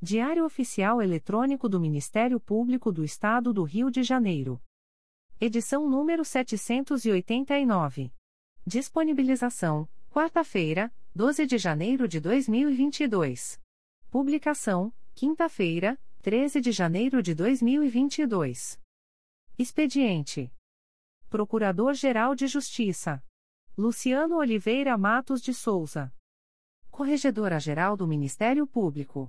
Diário Oficial Eletrônico do Ministério Público do Estado do Rio de Janeiro. Edição número 789. Disponibilização: quarta-feira, 12 de janeiro de 2022. Publicação: quinta-feira, 13 de janeiro de 2022. Expediente: Procurador-Geral de Justiça Luciano Oliveira Matos de Souza. Corregedora-Geral do Ministério Público.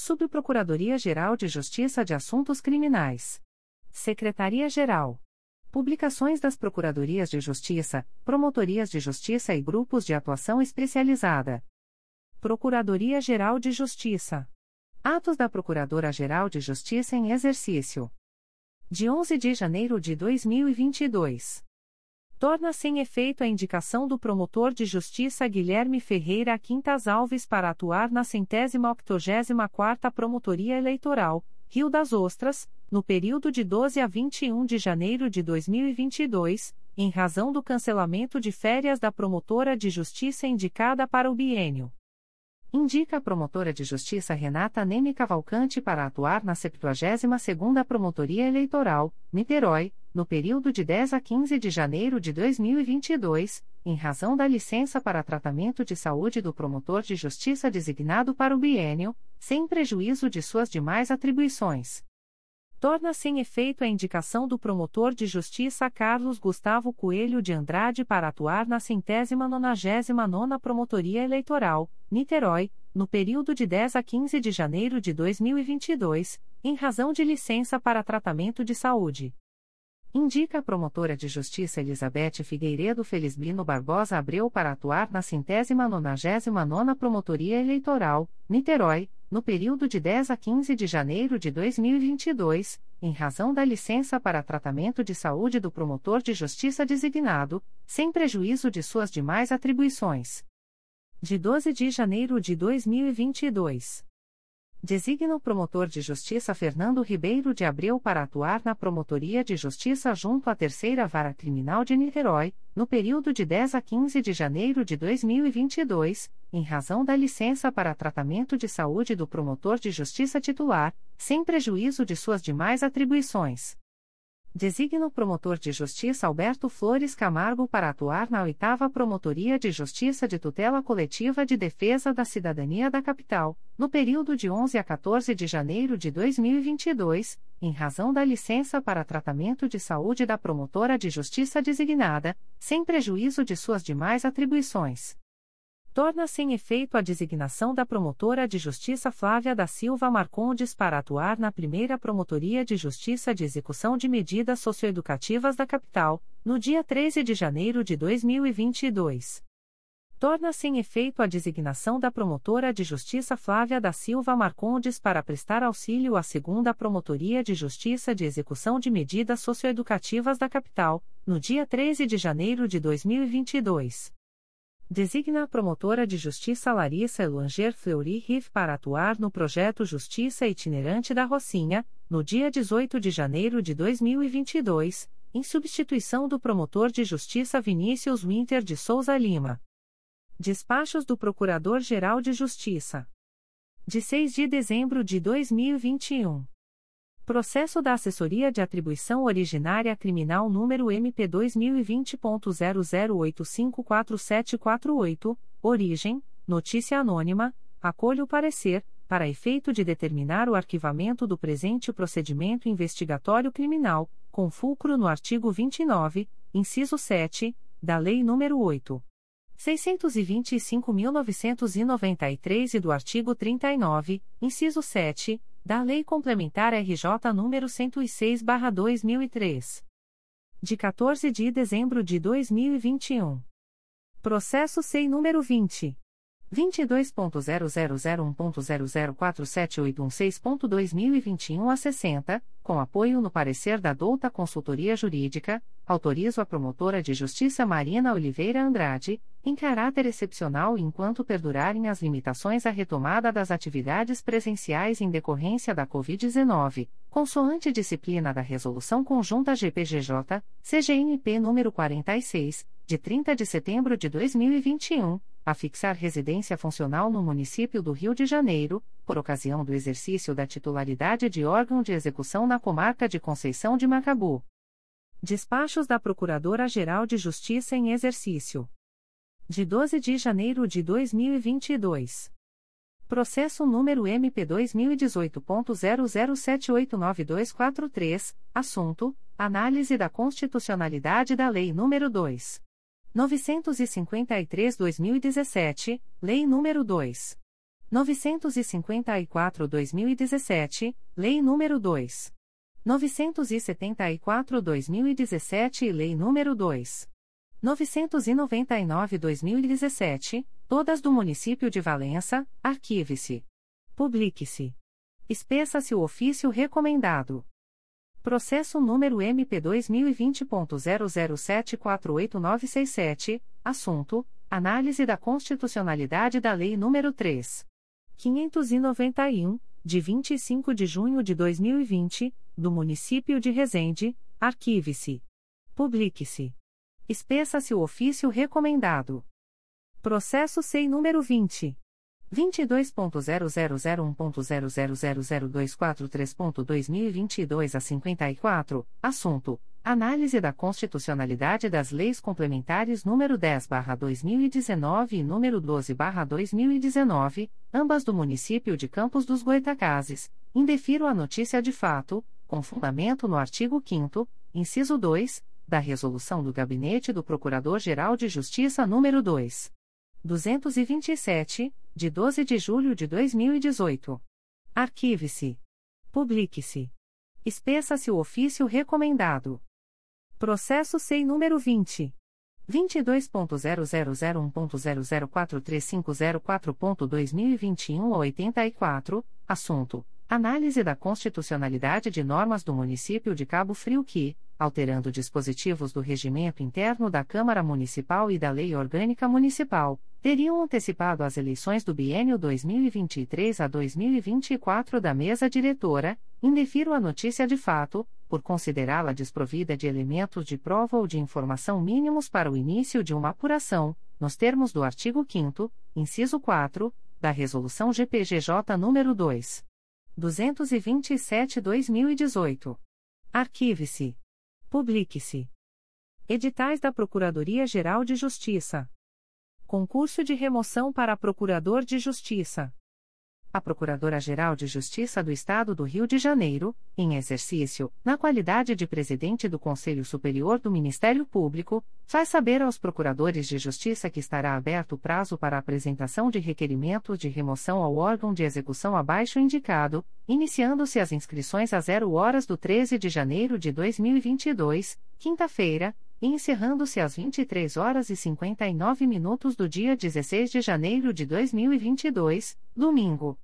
Subprocuradoria-Geral de Justiça de Assuntos Criminais. Secretaria-Geral. Publicações das Procuradorias de Justiça, Promotorias de Justiça e Grupos de Atuação Especializada. Procuradoria-Geral de Justiça. Atos da Procuradora-Geral de Justiça em exercício. De 11 de janeiro de 2022 torna sem efeito a indicação do promotor de justiça Guilherme Ferreira Quintas Alves para atuar na centésima octogésima quarta Promotoria Eleitoral, Rio das Ostras, no período de 12 a 21 de janeiro de 2022, em razão do cancelamento de férias da promotora de justiça indicada para o biênio. Indica a promotora de justiça Renata Neme Cavalcante para atuar na 72ª Promotoria Eleitoral, Niterói, no período de 10 a 15 de janeiro de 2022, em razão da licença para tratamento de saúde do promotor de justiça designado para o biênio, sem prejuízo de suas demais atribuições torna sem efeito a indicação do promotor de justiça Carlos Gustavo Coelho de Andrade para atuar na centésima nonagésima nona Promotoria Eleitoral, Niterói, no período de 10 a 15 de janeiro de 2022, em razão de licença para tratamento de saúde. Indica a promotora de justiça Elizabeth Figueiredo Felizbino Barbosa Abreu para atuar na centésima nonagésima nona Promotoria Eleitoral, Niterói, no período de 10 a 15 de janeiro de 2022, em razão da licença para tratamento de saúde do promotor de justiça designado, sem prejuízo de suas demais atribuições. De 12 de janeiro de 2022. Designa o promotor de justiça Fernando Ribeiro de Abreu para atuar na Promotoria de Justiça junto à Terceira Vara Criminal de Niterói, no período de 10 a 15 de janeiro de 2022, em razão da licença para tratamento de saúde do promotor de justiça titular, sem prejuízo de suas demais atribuições. Designa o promotor de justiça Alberto Flores Camargo para atuar na oitava Promotoria de Justiça de Tutela Coletiva de Defesa da Cidadania da Capital, no período de 11 a 14 de janeiro de 2022, em razão da licença para tratamento de saúde da promotora de justiça designada, sem prejuízo de suas demais atribuições torna sem efeito a designação da promotora de justiça Flávia da Silva Marcondes para atuar na primeira Promotoria de Justiça de Execução de Medidas Socioeducativas da Capital, no dia 13 de janeiro de 2022. Torna sem efeito a designação da promotora de justiça Flávia da Silva Marcondes para prestar auxílio à segunda Promotoria de Justiça de Execução de Medidas Socioeducativas da Capital, no dia 13 de janeiro de 2022. Designa a promotora de justiça Larissa Eluanger Fleury Riff para atuar no projeto Justiça Itinerante da Rocinha, no dia 18 de janeiro de 2022, em substituição do promotor de justiça Vinícius Winter de Souza Lima. Despachos do Procurador-Geral de Justiça. De 6 de dezembro de 2021. Processo da Assessoria de Atribuição Originária Criminal número MP2020.00854748, origem, notícia anônima, acolho o parecer, para efeito de determinar o arquivamento do presente procedimento investigatório criminal, com fulcro no artigo 29, inciso 7, da Lei nº 8. 625.993 e do artigo 39, inciso 7, da Lei Complementar RJ nº 106/2003. De 14 de dezembro de 2021. Processo SEI número 20 22.0001.0047816.2021 a 60, com apoio no parecer da Douta Consultoria Jurídica, autorizo a promotora de justiça Marina Oliveira Andrade, em caráter excepcional enquanto perdurarem as limitações à retomada das atividades presenciais em decorrência da Covid-19, consoante disciplina da Resolução Conjunta GPGJ, CGNP número 46, de 30 de setembro de 2021, a fixar residência funcional no município do Rio de Janeiro, por ocasião do exercício da titularidade de órgão de execução na comarca de Conceição de Macabu. Despachos da Procuradora-Geral de Justiça em exercício. De 12 de janeiro de 2022. Processo número MP2018.00789243, assunto: Análise da constitucionalidade da Lei nº 2. 953-2017, Lei nº 2. 954-2017, Lei nº 2. 974-2017 e Lei nº 2. 999-2017, todas do município de Valença, arquive-se. Publique-se. Espeça-se o ofício recomendado. Processo número MP2020.00748967, assunto: Análise da constitucionalidade da Lei nº 3. 591, de 25 de junho de 2020, do município de Resende, arquive-se. Publique-se. Espeça-se o ofício recomendado. Processo SEI número 20. 22.0001.0000243.2022 a 54, assunto: Análise da constitucionalidade das leis complementares nº 10/2019 e nº 12/2019, ambas do município de Campos dos Goitacazes, indefiro a notícia de fato, com fundamento no artigo 5º, inciso 2, da resolução do Gabinete do Procurador-Geral de Justiça nº 2. 227, de 12 de julho de 2018. Arquive-se. Publique-se. Espeça-se o ofício recomendado. Processo SEI número 20. 22.0001.0043504.2021 a 84, assunto: Análise da constitucionalidade de normas do município de Cabo Frio que, alterando dispositivos do regimento interno da Câmara Municipal e da Lei Orgânica Municipal, teriam antecipado as eleições do biênio 2023 a 2024 da mesa diretora, indefiro a notícia de fato, por considerá-la desprovida de elementos de prova ou de informação mínimos para o início de uma apuração, nos termos do artigo 5 inciso 4, da Resolução GPGJ nº 2. 227/2018. Arquive-se. Publique-se. Editais da Procuradoria-Geral de Justiça. Concurso de remoção para Procurador de Justiça. A Procuradora-Geral de Justiça do Estado do Rio de Janeiro, em exercício, na qualidade de presidente do Conselho Superior do Ministério Público, faz saber aos procuradores de justiça que estará aberto o prazo para apresentação de requerimentos de remoção ao órgão de execução abaixo indicado, iniciando-se as inscrições a 0 horas do 13 de janeiro de 2022, quinta-feira, encerrando-se às 23 horas e 59 minutos do dia 16 de janeiro de 2022, domingo.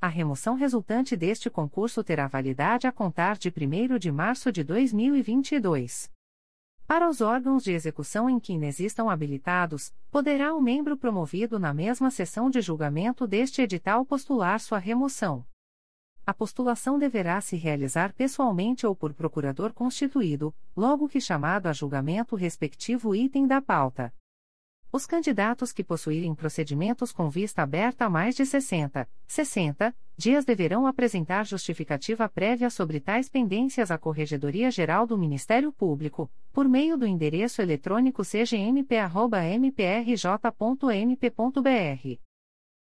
A remoção resultante deste concurso terá validade a contar de 1 de março de 2022. Para os órgãos de execução em que inexistam habilitados, poderá o membro promovido na mesma sessão de julgamento deste edital postular sua remoção. A postulação deverá se realizar pessoalmente ou por procurador constituído, logo que chamado a julgamento o respectivo item da pauta. Os candidatos que possuírem procedimentos com vista aberta há mais de 60, 60 dias deverão apresentar justificativa prévia sobre tais pendências à Corregedoria Geral do Ministério Público, por meio do endereço eletrônico cgmp@mprj.mp.br.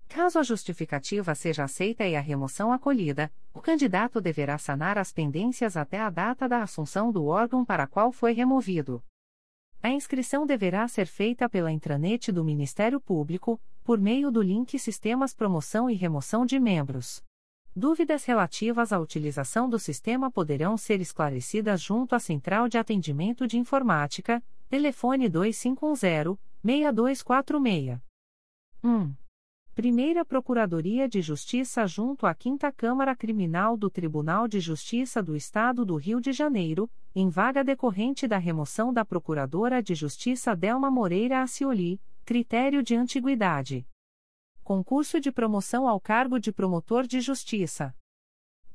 Caso a justificativa seja aceita e a remoção acolhida, o candidato deverá sanar as pendências até a data da assunção do órgão para qual foi removido. A inscrição deverá ser feita pela intranet do Ministério Público, por meio do link Sistemas Promoção e Remoção de Membros. Dúvidas relativas à utilização do sistema poderão ser esclarecidas junto à Central de Atendimento de Informática, telefone 2510 6246. 1. Primeira Procuradoria de Justiça junto à Quinta Câmara Criminal do Tribunal de Justiça do Estado do Rio de Janeiro, em vaga decorrente da remoção da Procuradora de Justiça Delma Moreira Acioli, critério de antiguidade. Concurso de promoção ao cargo de Promotor de Justiça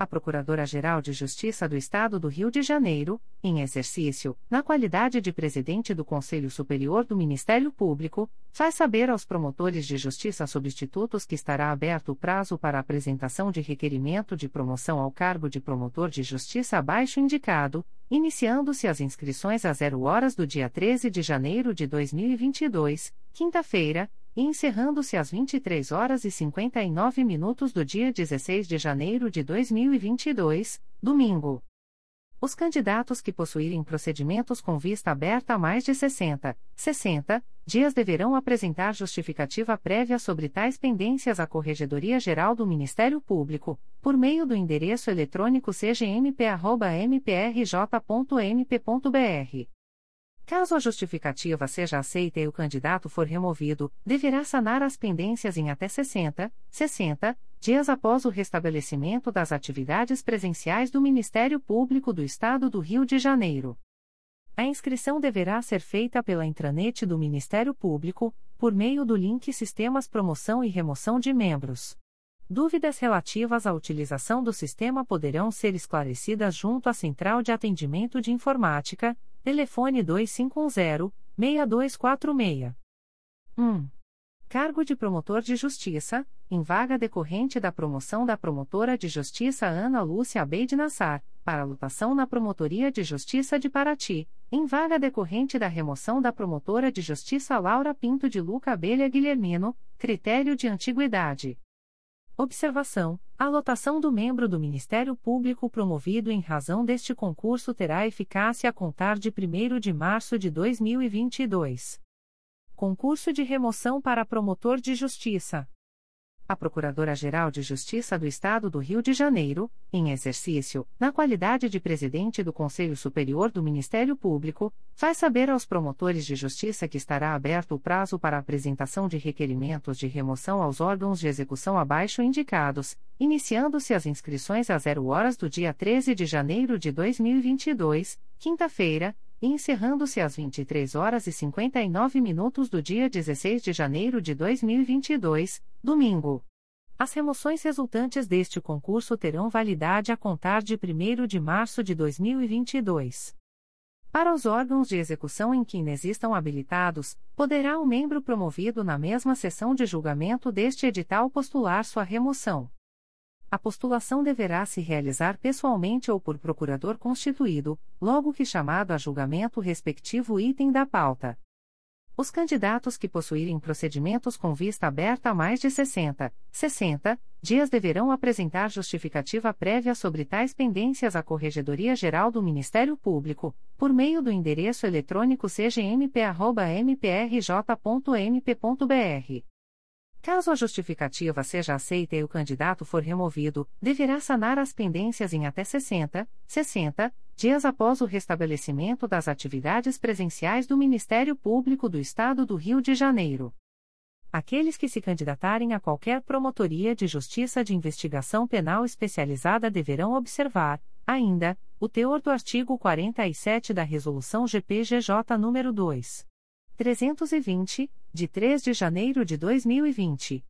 a Procuradora-Geral de Justiça do Estado do Rio de Janeiro, em exercício, na qualidade de presidente do Conselho Superior do Ministério Público, faz saber aos promotores de justiça substitutos que estará aberto o prazo para apresentação de requerimento de promoção ao cargo de promotor de justiça abaixo indicado, iniciando-se as inscrições a zero horas do dia 13 de janeiro de 2022, quinta-feira, encerrando-se às 23 horas e 59 minutos do dia 16 de janeiro de 2022, domingo. Os candidatos que possuírem procedimentos com vista aberta há mais de 60, 60 dias deverão apresentar justificativa prévia sobre tais pendências à Corregedoria Geral do Ministério Público, por meio do endereço eletrônico cgmp@mprj.mp.br Caso a justificativa seja aceita e o candidato for removido, deverá sanar as pendências em até 60, 60 dias após o restabelecimento das atividades presenciais do Ministério Público do Estado do Rio de Janeiro. A inscrição deverá ser feita pela intranet do Ministério Público, por meio do link Sistemas Promoção e Remoção de Membros. Dúvidas relativas à utilização do sistema poderão ser esclarecidas junto à Central de Atendimento de Informática, Telefone 2510-6246. 1. Cargo de promotor de justiça, em vaga decorrente da promoção da promotora de justiça Ana Lúcia Abeid Nassar, para lotação na Promotoria de Justiça de Paraty, em vaga decorrente da remoção da promotora de justiça Laura Pinto de Luca Abelha Guilhermino, critério de antiguidade. Observação: a lotação do membro do Ministério Público promovido em razão deste concurso terá eficácia a contar de 1 de março de 2022. Concurso de remoção para promotor de justiça a Procuradora-Geral de Justiça do Estado do Rio de Janeiro, em exercício, na qualidade de presidente do Conselho Superior do Ministério Público, faz saber aos promotores de justiça que estará aberto o prazo para apresentação de requerimentos de remoção aos órgãos de execução abaixo indicados, iniciando-se as inscrições a zero horas do dia 13 de janeiro de 2022, quinta-feira, encerrando-se às 23 horas e 59 minutos do dia 16 de janeiro de 2022, domingo. As remoções resultantes deste concurso terão validade a contar de 1 de março de 2022. Para os órgãos de execução em que inexistam habilitados, poderá o membro promovido na mesma sessão de julgamento deste edital postular sua remoção. A postulação deverá se realizar pessoalmente ou por procurador constituído, logo que chamado a julgamento o respectivo item da pauta. Os candidatos que possuírem procedimentos com vista aberta há mais de 60, 60 dias deverão apresentar justificativa prévia sobre tais pendências à Corregedoria Geral do Ministério Público, por meio do endereço eletrônico cgmp@mprj.mp.br. Caso a justificativa seja aceita e o candidato for removido, deverá sanar as pendências em até 60, 60 dias após o restabelecimento das atividades presenciais do Ministério Público do Estado do Rio de Janeiro. Aqueles que se candidatarem a qualquer promotoria de justiça de investigação penal especializada deverão observar, ainda, o teor do artigo 47 da Resolução GPGJ nº 2. 320, de 3 de janeiro de 2020.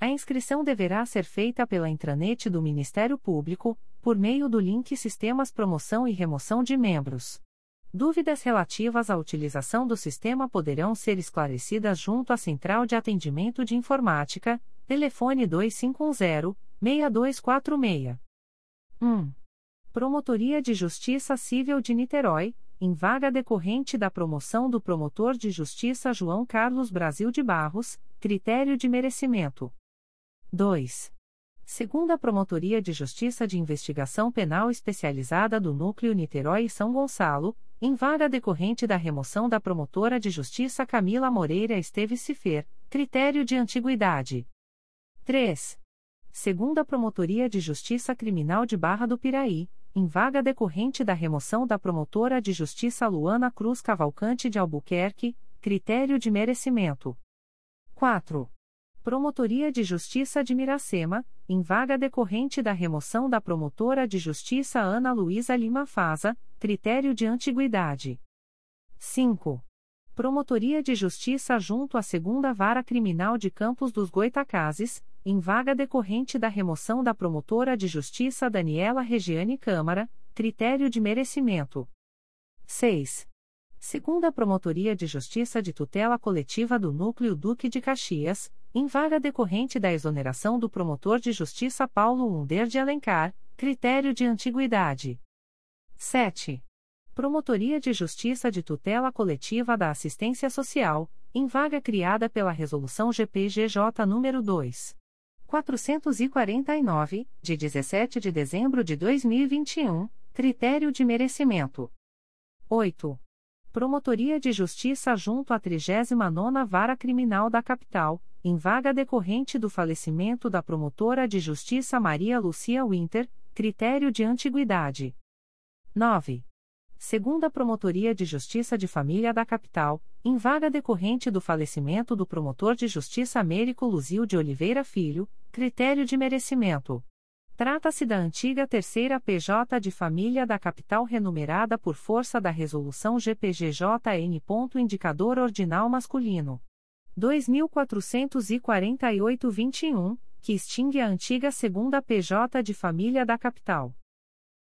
A inscrição deverá ser feita pela intranet do Ministério Público, por meio do link Sistemas Promoção e Remoção de Membros. Dúvidas relativas à utilização do sistema poderão ser esclarecidas junto à Central de Atendimento de Informática, telefone 2510-6246. 1. Promotoria de Justiça Civil de Niterói, em vaga decorrente da promoção do promotor de justiça João Carlos Brasil de Barros, critério de merecimento. 2. Segunda Promotoria de Justiça de Investigação Penal Especializada do Núcleo Niterói e São Gonçalo, em vaga decorrente da remoção da promotora de justiça Camila Moreira Esteves Cifer, critério de antiguidade. 3. Segunda Promotoria de Justiça Criminal de Barra do Piraí, em vaga decorrente da remoção da promotora de justiça Luana Cruz Cavalcante de Albuquerque, critério de merecimento. 4. Promotoria de Justiça de Miracema, em vaga decorrente da remoção da promotora de justiça Ana Luísa Lima Faza, critério de antiguidade. 5. Promotoria de Justiça junto à Segunda Vara Criminal de Campos dos Goitacazes, em vaga decorrente da remoção da promotora de justiça Daniela Regiane Câmara, critério de merecimento. 6. Segunda Promotoria de Justiça de Tutela Coletiva do Núcleo Duque de Caxias, em vaga decorrente da exoneração do promotor de justiça Paulo Under de Alencar, critério de antiguidade. 7. Promotoria de Justiça de Tutela Coletiva da Assistência Social, em vaga criada pela Resolução GPGJ nº 2. 449, de 17 de dezembro de 2021, critério de merecimento. 8. Promotoria de Justiça junto à 39ª Vara Criminal da Capital, em vaga decorrente do falecimento da promotora de Justiça Maria Lucia Winter, critério de antiguidade. 9. Segunda Promotoria de Justiça de Família da Capital, em vaga decorrente do falecimento do promotor de Justiça Américo Luzio de Oliveira Filho, critério de merecimento. Trata-se da antiga terceira PJ de família da capital renumerada por força da Resolução GPGJN. Indicador ordinal masculino. 2448-21, que extingue a antiga segunda PJ de família da capital.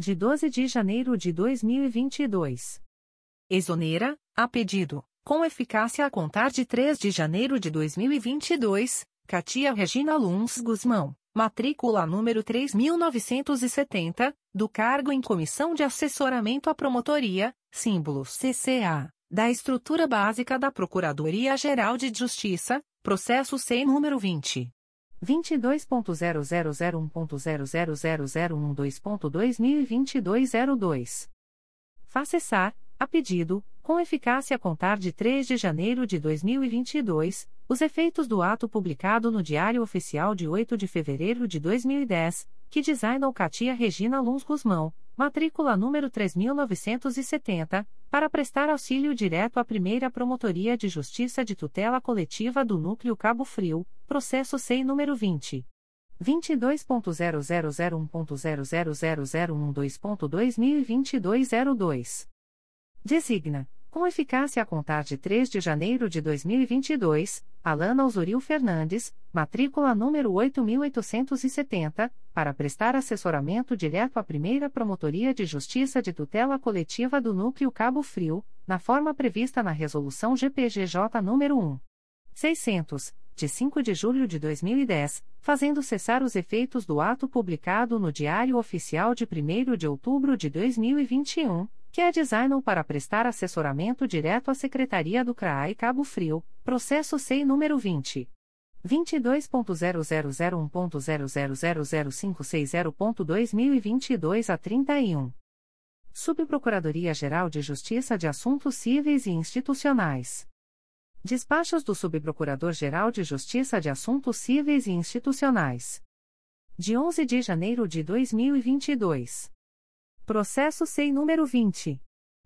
De 12 de janeiro de 2022. Exonera, a pedido, com eficácia a contar de 3 de janeiro de 2022, Katia Regina Luns Guzmão, matrícula número 3970, do cargo em Comissão de Assessoramento à Promotoria, símbolo CCA, da Estrutura Básica da Procuradoria-Geral de Justiça, processo SEI número 20. 22.0001.0000112.2022 Faça cessar, a pedido, com eficácia a contar de 3 de janeiro de 2022, os efeitos do ato publicado no Diário Oficial de 8 de fevereiro de 2010, que designou Katia Regina Luns Guzmão, matrícula número 3970, para prestar auxílio direto à primeira Promotoria de Justiça de Tutela Coletiva do Núcleo Cabo Frio, processo SEI número 20. 22.0001.0000112.2022 02. Designa, com eficácia a contar de 3 de janeiro de 2022, Alana Osuril Fernandes, matrícula número 8870, para prestar assessoramento direto à primeira Promotoria de Justiça de Tutela Coletiva do Núcleo Cabo Frio, na forma prevista na Resolução GPGJ nº 1. 600, de 5 de julho de 2010, fazendo cessar os efeitos do ato publicado no Diário Oficial de 1 de outubro de 2021, que é designou para prestar assessoramento direto à Secretaria do CRAI Cabo Frio, processo SEI número 20. 22.0001.0000560.2022 a 31. Subprocuradoria-Geral de Justiça de Assuntos Cíveis e Institucionais. Despachos do Subprocurador-Geral de Justiça de Assuntos Cíveis e Institucionais. De 11 de janeiro de 2022. Processo SEI número 20.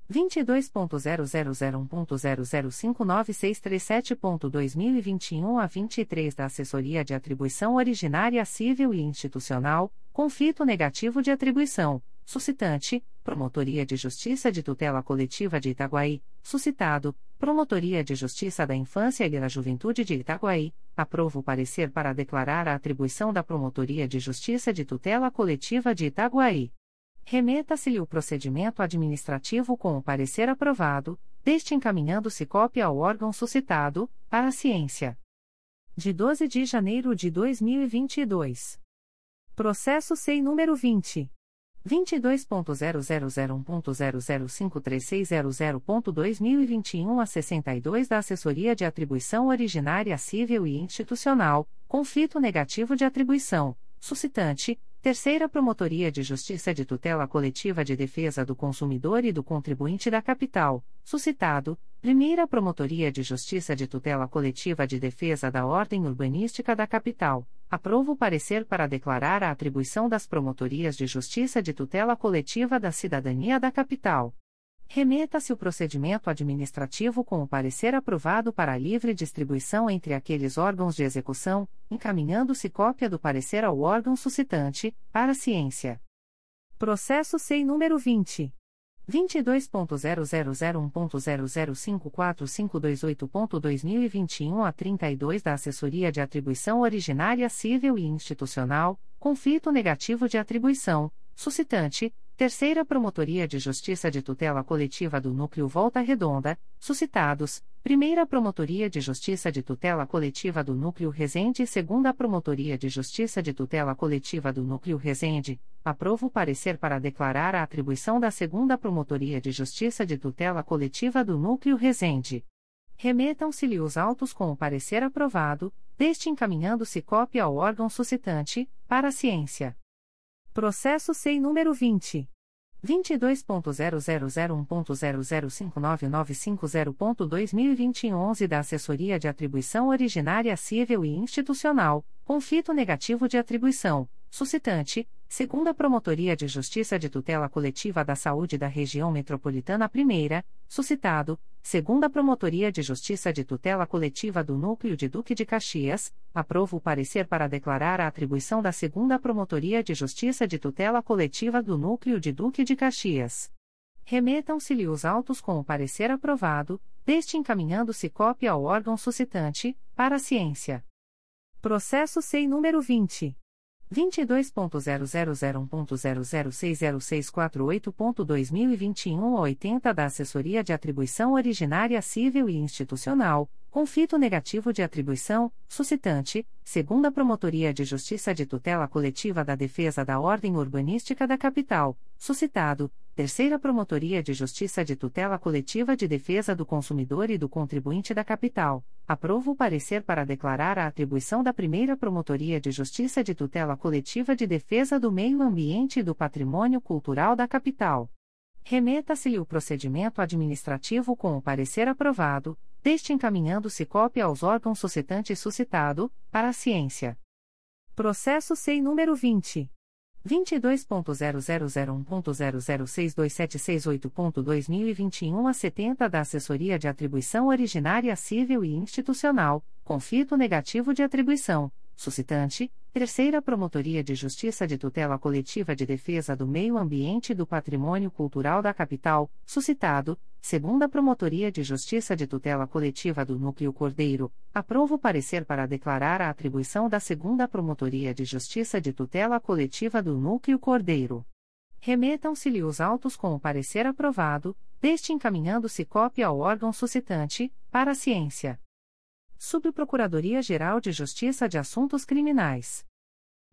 22.0001.0059637.2021 a 23 da Assessoria de Atribuição Originária Civil e Institucional, conflito negativo de atribuição, suscitante, Promotoria de Justiça de Tutela Coletiva de Itaguaí, suscitado, Promotoria de Justiça da Infância e da Juventude de Itaguaí, aprovo o parecer para declarar a atribuição da Promotoria de Justiça de Tutela Coletiva de Itaguaí. Remeta-se-lhe o procedimento administrativo com o parecer aprovado, deste encaminhando-se cópia ao órgão suscitado, para a ciência. De 12 de janeiro de 2022. Processo SEI número 20. 22.0001.0053600.2021 a 62 da Assessoria de Atribuição Originária Civil e Institucional, conflito negativo de atribuição, suscitante, Terceira Promotoria de Justiça de Tutela Coletiva de Defesa do Consumidor e do Contribuinte da Capital, suscitado, Primeira Promotoria de Justiça de Tutela Coletiva de Defesa da Ordem Urbanística da Capital, aprovo o parecer para declarar a atribuição das Promotorias de Justiça de Tutela Coletiva da Cidadania da Capital. Remeta-se o procedimento administrativo com o parecer aprovado para livre distribuição entre aqueles órgãos de execução, encaminhando-se cópia do parecer ao órgão suscitante, para ciência. Processo SEI número 20. 22.0001.0054528.2021 a 32 da Assessoria de Atribuição Originária Civil e Institucional, conflito negativo de atribuição, suscitante, Terceira Promotoria de Justiça de Tutela Coletiva do Núcleo Volta Redonda, suscitados, Primeira Promotoria de Justiça de Tutela Coletiva do Núcleo Resende e Segunda Promotoria de Justiça de Tutela Coletiva do Núcleo Resende, aprovo o parecer para declarar a atribuição da Segunda Promotoria de Justiça de Tutela Coletiva do Núcleo Resende. Remetam-se-lhe os autos com o parecer aprovado, deste encaminhando-se cópia ao órgão suscitante, para a ciência. Processo SEI número 20. 22.0001.0059950.2021 da Assessoria de Atribuição Originária Civil e Institucional, conflito negativo de atribuição, suscitante, segunda Promotoria de Justiça de Tutela Coletiva da Saúde da Região Metropolitana I, suscitado, segunda Promotoria de Justiça de Tutela Coletiva do Núcleo de Duque de Caxias, aprovo o parecer para declarar a atribuição da segunda Promotoria de Justiça de Tutela Coletiva do Núcleo de Duque de Caxias. Remetam-se-lhe os autos com o parecer aprovado, deste encaminhando-se cópia ao órgão suscitante, para a ciência. Processo SEI número 20. 22.0001.0060648.2021 a 80 da Assessoria de Atribuição Originária Civil e Institucional, conflito negativo de atribuição, suscitante, segunda Promotoria de Justiça de Tutela Coletiva da Defesa da Ordem Urbanística da Capital, suscitado, Terceira Promotoria de Justiça de Tutela Coletiva de Defesa do Consumidor e do Contribuinte da Capital, aprovo o parecer para declarar a atribuição da Primeira Promotoria de Justiça de Tutela Coletiva de Defesa do Meio Ambiente e do Patrimônio Cultural da Capital. Remeta-se-lhe o procedimento administrativo com o parecer aprovado, deste encaminhando-se cópia aos órgãos suscitantes suscitado, para a ciência. Processo SEI número 20. 22.0001.0062768.2021 a 70 da Assessoria de Atribuição Originária Civil e Institucional, conflito negativo de atribuição, suscitante, Terceira Promotoria de Justiça de Tutela Coletiva de Defesa do Meio Ambiente e do Patrimônio Cultural da Capital, suscitado, Segunda Promotoria de Justiça de Tutela Coletiva do Núcleo Cordeiro, aprovo parecer para declarar a atribuição da Segunda Promotoria de Justiça de Tutela Coletiva do Núcleo Cordeiro. Remetam-se-lhe os autos com o parecer aprovado, deste encaminhando-se cópia ao órgão suscitante, para a ciência. Subprocuradoria-Geral de Justiça de Assuntos Criminais.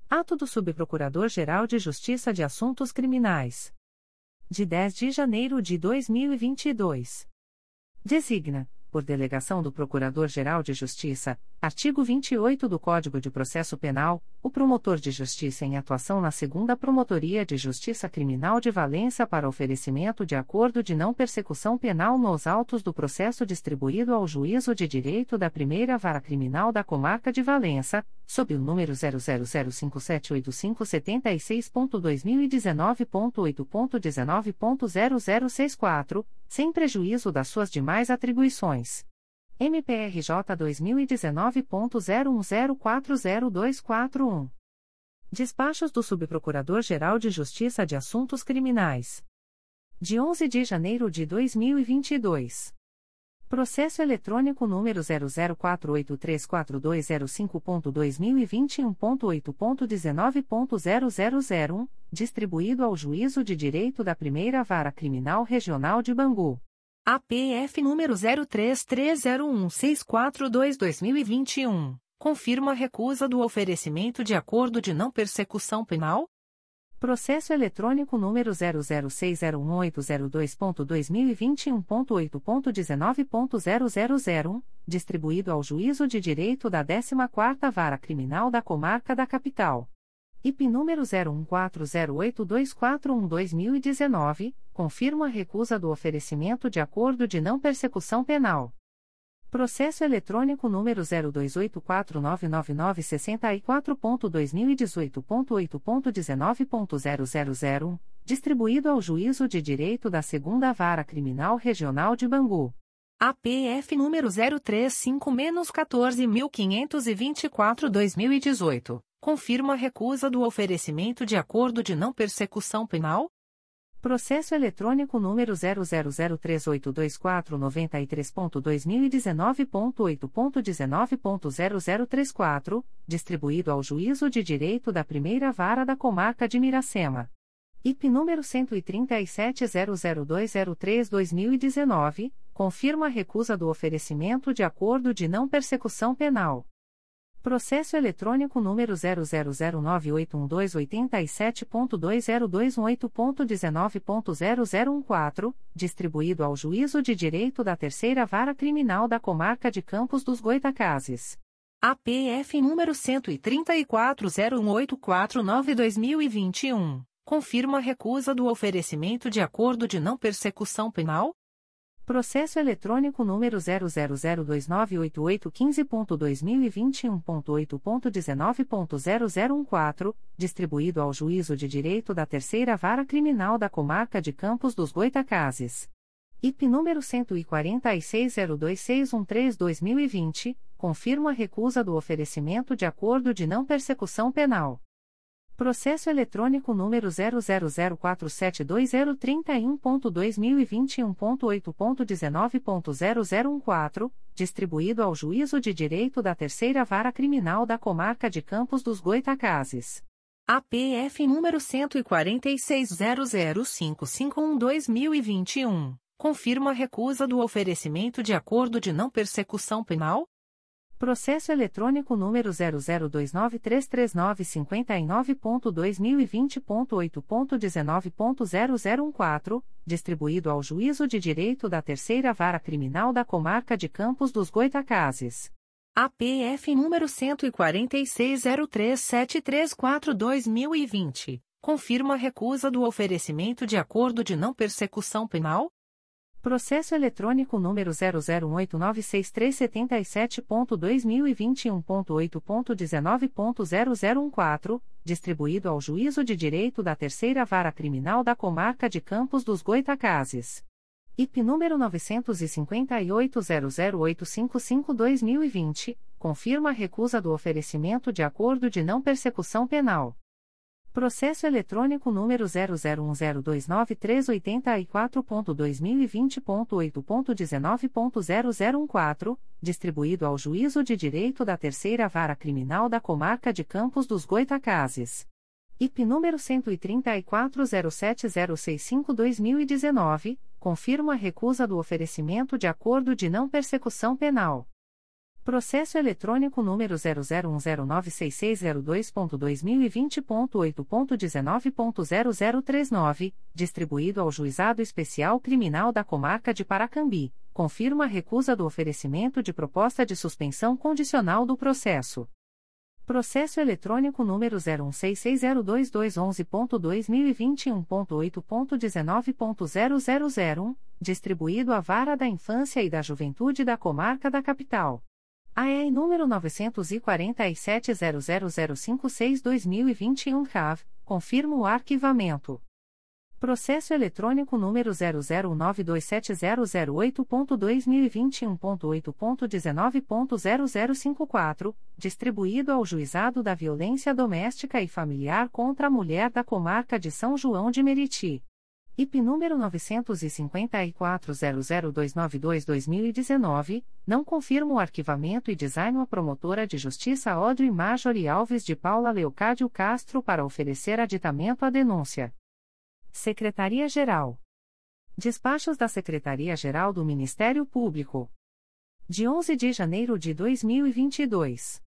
Ato do Subprocurador-Geral de Justiça de Assuntos Criminais de 10 de janeiro de 2022. Designa, por delegação do Procurador-Geral de Justiça, artigo 28 do Código de Processo Penal, o promotor de justiça em atuação na Segunda Promotoria de Justiça Criminal de Valença para oferecimento de acordo de não persecução penal nos autos do processo distribuído ao Juízo de Direito da Primeira Vara Criminal da Comarca de Valença, sob o número 000578576.2019.8.19.0064, sem prejuízo das suas demais atribuições. MPRJ 2019.01040241. Despachos do Subprocurador-Geral de Justiça de Assuntos Criminais. De 11 de janeiro de 2022. Processo eletrônico número 004834205.2021.8.19.0001, distribuído ao Juízo de Direito da Primeira Vara Criminal Regional de Bangu. APF número 03301642-2021, confirma a recusa do oferecimento de acordo de não persecução penal? Processo eletrônico número 006018002.2021.8.19.0001, distribuído ao Juízo de Direito da 14ª Vara Criminal da Comarca da Capital. IP número 01408241-2019, confirma a recusa do oferecimento de acordo de não persecução penal. Processo eletrônico número 028499964.2018.8.19.0001, distribuído ao Juízo de Direito da Segunda Vara Criminal Regional de Bangu. APF número 035-14524-2018 confirma a recusa do oferecimento de acordo de não persecução penal? Processo eletrônico número 000382493.2019.8.19.0034, distribuído ao Juízo de Direito da Primeira Vara da Comarca de Miracema. IP número 13700203-2019, confirma a recusa do oferecimento de acordo de não persecução penal. Processo eletrônico número 000981287.202188.19.0014, distribuído ao Juízo de Direito da Terceira Vara Criminal da Comarca de Campos dos Goitacazes. APF número 13401849-2021, confirma a recusa do oferecimento de acordo de não persecução penal? Processo eletrônico número 000298815.2021.8.19.0014, distribuído ao Juízo de Direito da Terceira Vara Criminal da Comarca de Campos dos Goitacazes. IP número 14602613-2020, confirma a recusa do oferecimento de acordo de não persecução penal Processo eletrônico número 000472031.2021.8.19.0014, distribuído ao Juízo de Direito da Terceira Vara Criminal da Comarca de Campos dos Goitacazes. APF número 14600551-2021, confirma a recusa do oferecimento de acordo de não persecução penal? Processo eletrônico número 0029339.2020.8.19.0014, distribuído ao Juízo de Direito da Terceira Vara Criminal da Comarca de Campos dos Goitacazes. APF número 14603734-2020, confirma a recusa do oferecimento de acordo de não persecução penal? Processo eletrônico número 0089637.2021.8.19.0014, distribuído ao Juízo de Direito da Terceira Vara Criminal da Comarca de Campos dos Goitacazes. IP número 9500855-2020, confirma a recusa do oferecimento de acordo de não persecução penal Processo eletrônico número 001029384.2020.8.19.0014, distribuído ao Juízo de Direito da Terceira Vara Criminal da Comarca de Campos dos Goitacazes. IP número 13407065-2019, confirma a recusa do oferecimento de acordo de não persecução penal Processo eletrônico número 001096602.2020.8.19.0039, distribuído ao Juizado Especial Criminal da Comarca de Paracambi, confirma a recusa do oferecimento de proposta de suspensão condicional do processo. Processo eletrônico número 01660221.2021.8.19.0001, distribuído à Vara da Infância e da Juventude da Comarca da Capital. AE número 947-00056-2021 CAV, confirma o arquivamento. Processo eletrônico número 009270080.2021.8.19.0054, distribuído ao Juizado da Violência Doméstica e Familiar contra a Mulher da Comarca de São João de Meriti. IP número 954-00292-2019, não confirma o arquivamento e design a promotora de justiça Audrey Marjorie Alves de Paula Leocádio Castro para oferecer aditamento à denúncia. Secretaria-Geral. Despachos da Secretaria-Geral do Ministério Público. De 11 de janeiro de 2022.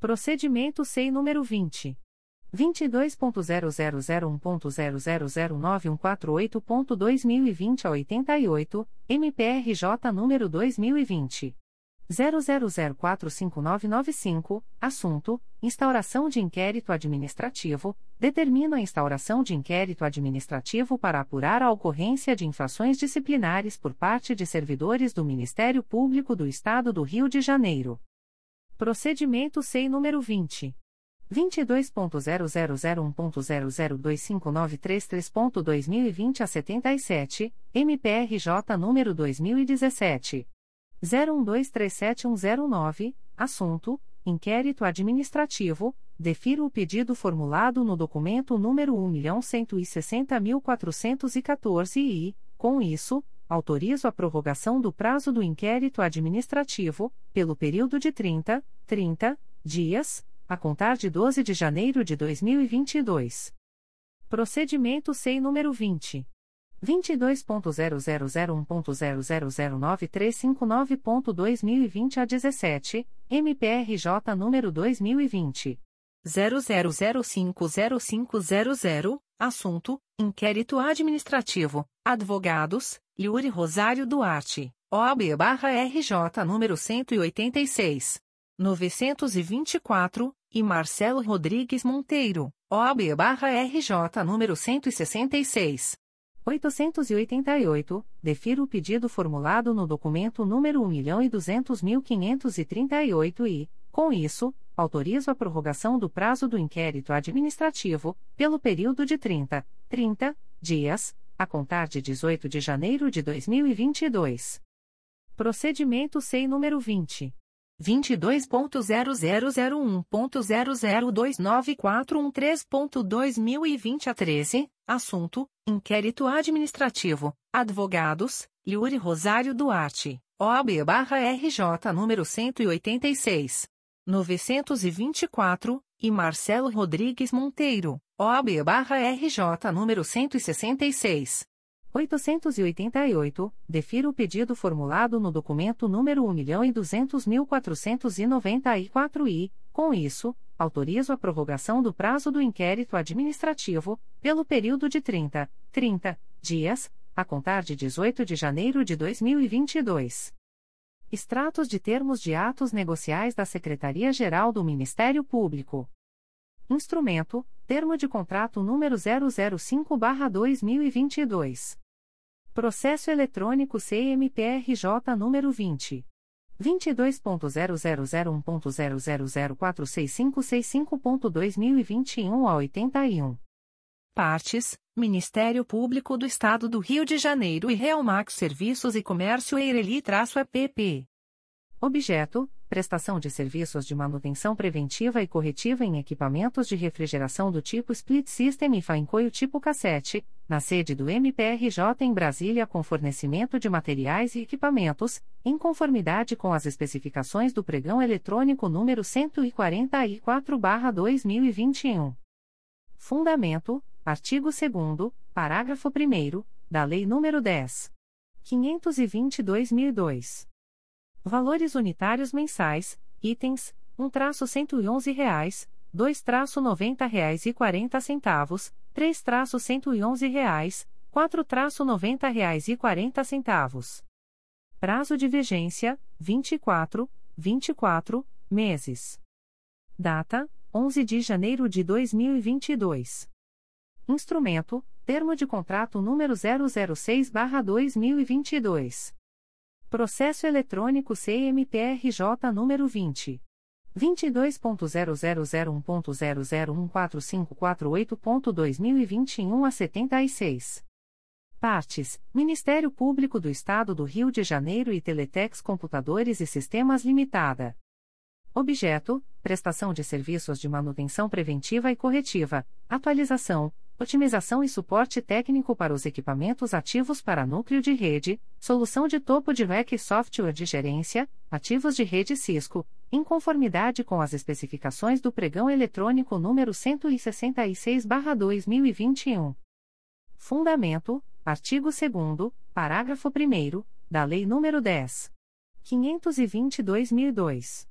Procedimento SEI número 20. 22.0001.0009148.2020 a 88, MPRJ número 2020. 00045995, assunto: Instauração de inquérito administrativo, determina a instauração de inquérito administrativo para apurar a ocorrência de infrações disciplinares por parte de servidores do Ministério Público do Estado do Rio de Janeiro. Procedimento SEI número 20. 22.0001.0025933.2020 a 77, MPRJ número 2017. 01237109, assunto: Inquérito Administrativo, defiro o pedido formulado no documento número 1.160.414 e, com isso, autorizo a prorrogação do prazo do inquérito administrativo, pelo período de 30, 30 dias a contar de 12 de janeiro de 2022. Procedimento SEI número 20. 22.0001.0009359.2020 a 17, MPRJ número 2020. 00050500, assunto: Inquérito Administrativo, Advogados, Yuri Rosário Duarte, OAB-RJ número 186. 924, e Marcelo Rodrigues Monteiro, OAB-RJ número 166. 888, defiro o pedido formulado no documento número 1.200.538 e, com isso, autorizo a prorrogação do prazo do inquérito administrativo, pelo período de 30, 30 dias, a contar de 18 de janeiro de 2022. Procedimento SEI número 20. 22.0001.0029413.2020 a 13, assunto: Inquérito Administrativo, Advogados, Yuri Rosário Duarte, OAB-RJ número 186. 924, e Marcelo Rodrigues Monteiro, OAB-RJ número 166. 888, defiro o pedido formulado no documento número 1.200.494 e, com isso, autorizo a prorrogação do prazo do inquérito administrativo, pelo período de 30, 30 dias, a contar de 18 de janeiro de 2022. Extratos de termos de atos negociais da Secretaria-Geral do Ministério Público. Instrumento: Termo de contrato número 005/2022. Processo eletrônico CMPRJ número 20 22.0001.000465565.2021 a 81. Partes: Ministério Público do Estado do Rio de Janeiro e Realmax Serviços e Comércio Eireli-EPP. Objeto: prestação de serviços de manutenção preventiva e corretiva em equipamentos de refrigeração do tipo Split System e Faincoio tipo cassete, na sede do MPRJ em Brasília com fornecimento de materiais e equipamentos, em conformidade com as especificações do pregão eletrônico número 144/2021. Fundamento: artigo 2 parágrafo 1 da Lei nº 10. 522.002. Valores unitários mensais, itens, 1 traço 111 reais, 2 traço 90 reais e 40 centavos, 3 traço 111 reais, 4 traço 90 reais e 40 centavos. Prazo de vigência, 24, 24, meses. Data, 11 de janeiro de 2022. Instrumento, termo de contrato número 006-2022. Processo eletrônico CMPRJ número 20. 22.0001.0014548.2021 a 76. Partes: Ministério Público do Estado do Rio de Janeiro e Teletex Computadores e Sistemas Limitada. Objeto: Prestação de serviços de manutenção preventiva e corretiva, atualização, otimização e suporte técnico para os equipamentos ativos para núcleo de rede, solução de topo de REC e software de gerência, ativos de rede Cisco, em conformidade com as especificações do pregão eletrônico número 166/2021. Fundamento: artigo 2 parágrafo 1 da Lei nº 10. 522.002.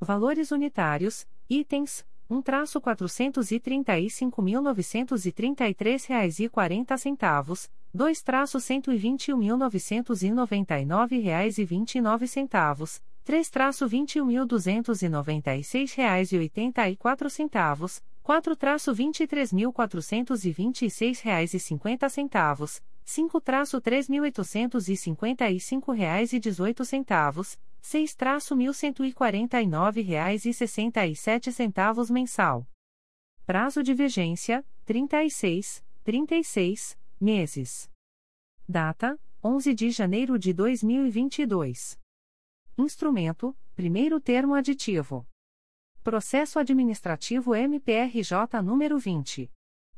Valores unitários, itens, um traço quatrocentos e trinta e cinco mil novecentos e trinta e três reais e quarenta centavos, dois traço cento e vinte e um mil novecentos e noventa e nove reais e vinte e nove centavos, três traço vinte e um mil duzentos e noventa e seis reais e oitenta e quatro centavos, quatro traço vinte e três mil quatrocentos e vinte e seis reais e cinquenta centavos, cinco traço três mil oitocentos e cinquenta e cinco reais e dezoito centavos, seis traço mil cento e quarenta e nove reais mensal. Prazo de vigência, trinta e seis, trinta e seis, meses. Data, onze de janeiro de dois mil e vinte e dois. Instrumento, primeiro termo aditivo. Processo Administrativo MPRJ número vinte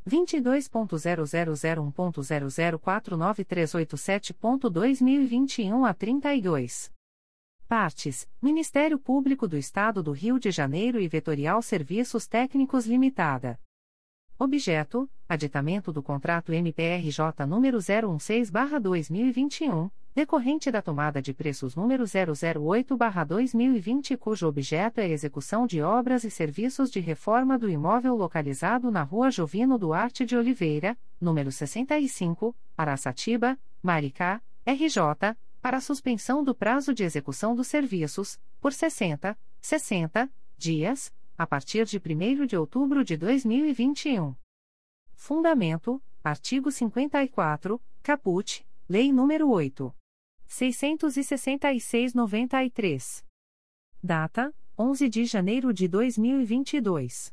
22.0001.0049387.2021 a 32. Partes: Ministério Público do Estado do Rio de Janeiro e Vetorial Serviços Técnicos Limitada. Objeto: Aditamento do contrato MPRJ número 016/2021, decorrente da tomada de preços número 008/2020, cujo objeto é execução de obras e serviços de reforma do imóvel localizado na Rua Jovino Duarte de Oliveira, número 65, Araçatiba, Maricá, RJ para suspensão do prazo de execução dos serviços, por 60, 60 dias, a partir de 1 de outubro de 2021. Fundamento: artigo 54, caput, Lei nº 8. 666-93. Data: 11 de janeiro de 2022.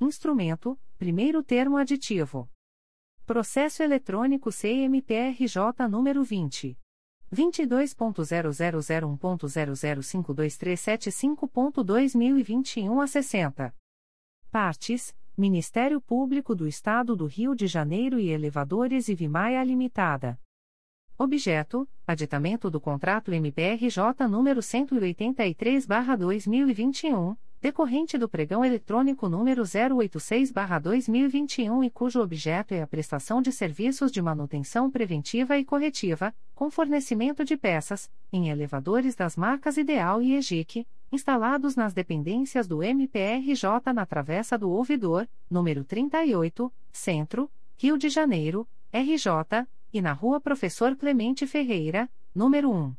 Instrumento: primeiro termo aditivo. Processo eletrônico CMPRJ número 20. 22.0001.0052375.2021 a 60. Partes: Ministério Público do Estado do Rio de Janeiro e Elevadores e Vimaia Limitada. Objeto: Aditamento do contrato MPRJ número 183/2021 decorrente do pregão eletrônico número 086/2021 e cujo objeto é a prestação de serviços de manutenção preventiva e corretiva, com fornecimento de peças, em elevadores das marcas Ideal e Egic, instalados nas dependências do MPRJ na Travessa do Ouvidor, número 38, Centro, Rio de Janeiro, RJ, e na Rua Professor Clemente Ferreira, número 1.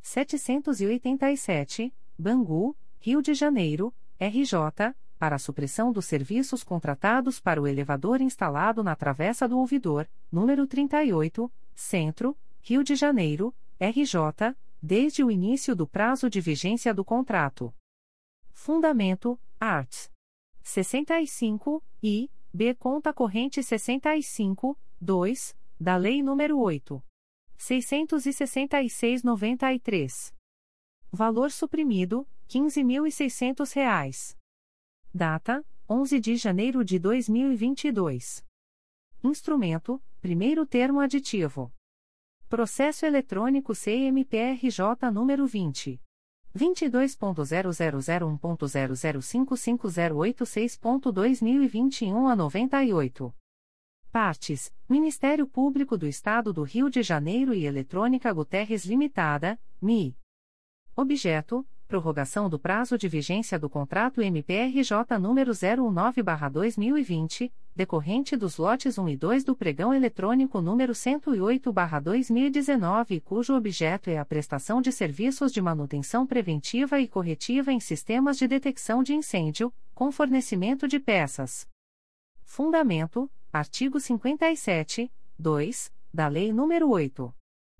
787, Bangu, Rio de Janeiro, RJ, para a supressão dos serviços contratados para o elevador instalado na Travessa do Ouvidor, número 38, Centro, Rio de Janeiro, RJ, desde o início do prazo de vigência do contrato. Fundamento: Arts. 65 e B conta corrente 65, 2, da Lei nº 8. 666/93. Valor suprimido 15.600. Data: 11 de janeiro de 2022. Instrumento: primeiro termo aditivo. Processo eletrônico CMPRJ número 20 22.0001.0055086.2021 a 98. Partes: Ministério Público do Estado do Rio de Janeiro e Eletrônica Guterres Limitada, MI. Objeto: prorrogação do prazo de vigência do contrato MPRJ número 019/2020, decorrente dos lotes 1 e 2 do pregão eletrônico número 108/2019, cujo objeto é a prestação de serviços de manutenção preventiva e corretiva em sistemas de detecção de incêndio, com fornecimento de peças. Fundamento: Artigo 57, 2, da Lei nº 8.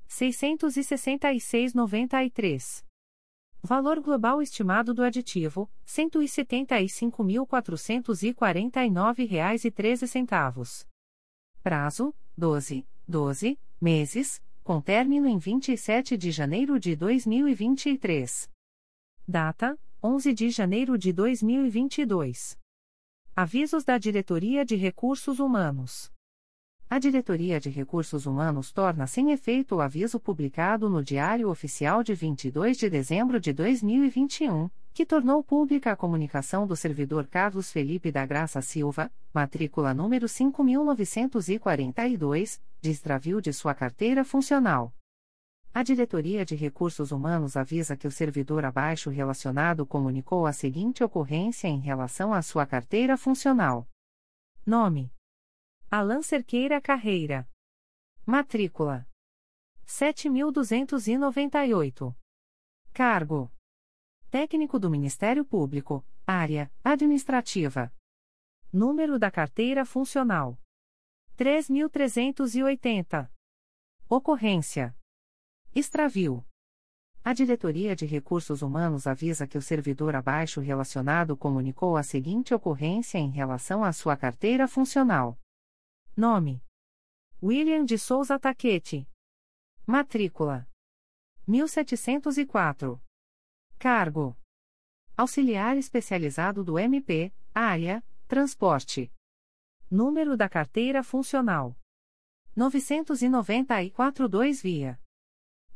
666-93. Valor global estimado do aditivo: R$ 175.449,13. Prazo: 12, 12 meses, com término em 27 de janeiro de 2023. Data: 11 de janeiro de 2022. Avisos da Diretoria de Recursos Humanos. A Diretoria de Recursos Humanos torna sem efeito o aviso publicado no Diário Oficial de 22 de dezembro de 2021, que tornou pública a comunicação do servidor Carlos Felipe da Graça Silva, matrícula número 5942, de extravio de sua carteira funcional. A Diretoria de Recursos Humanos avisa que o servidor abaixo relacionado comunicou a seguinte ocorrência em relação à sua carteira funcional. Nome: Alan Cerqueira Carreira. Matrícula: 7298. Cargo: Técnico do Ministério Público, área administrativa. Número da carteira funcional: 3380. Ocorrência: Extravio. A Diretoria de Recursos Humanos avisa que o servidor abaixo relacionado comunicou a seguinte ocorrência em relação à sua carteira funcional. Nome: William de Souza Taquete. Matrícula: 1704. Cargo: Auxiliar especializado do MP, área, transporte. Número da carteira funcional: 994 2 via.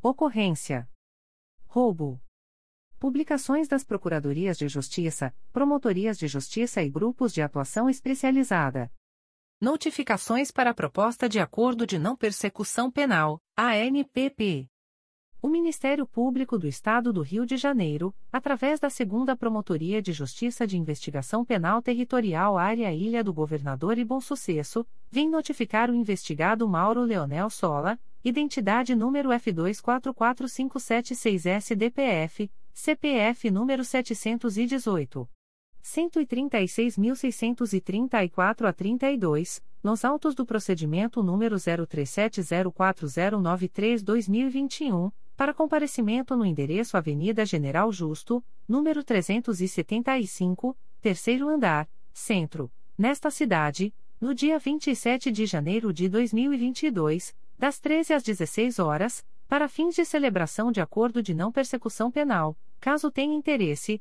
Ocorrência: roubo. Publicações das Procuradorias de Justiça, Promotorias de Justiça e Grupos de Atuação Especializada. Notificações para a Proposta de Acordo de Não Persecução Penal, ANPP. O Ministério Público do Estado do Rio de Janeiro, através da Segunda Promotoria de Justiça de Investigação Penal Territorial Área Ilha do Governador e Bom Sucesso, vem notificar o investigado Mauro Leonel Sola, identidade número F244576SDPF, CPF número 718. 136.634 a 32, nos autos do procedimento número 03704093-2021, para comparecimento no endereço Avenida General Justo, número 375, terceiro andar, centro, nesta cidade, no dia 27 de janeiro de 2022, das 13 às 16 horas, para fins de celebração de acordo de não persecução penal, caso tenha interesse,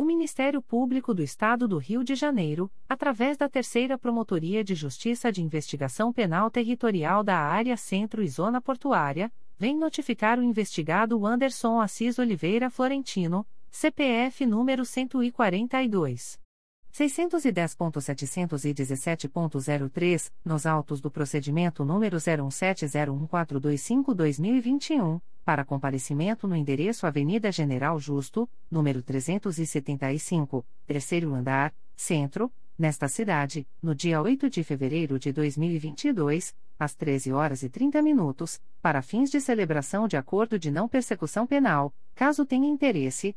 O Ministério Público do Estado do Rio de Janeiro, através da Terceira Promotoria de Justiça de Investigação Penal Territorial da Área Centro e Zona Portuária, vem notificar o investigado Anderson Assis Oliveira Florentino, CPF número 142. 610.717.03, nos autos do procedimento número 01701425-2021, para comparecimento no endereço Avenida General Justo, número 375, terceiro andar, centro, nesta cidade, no dia 8 de fevereiro de 2022, às 13 horas e 30 minutos, para fins de celebração de acordo de não persecução penal, caso tenha interesse,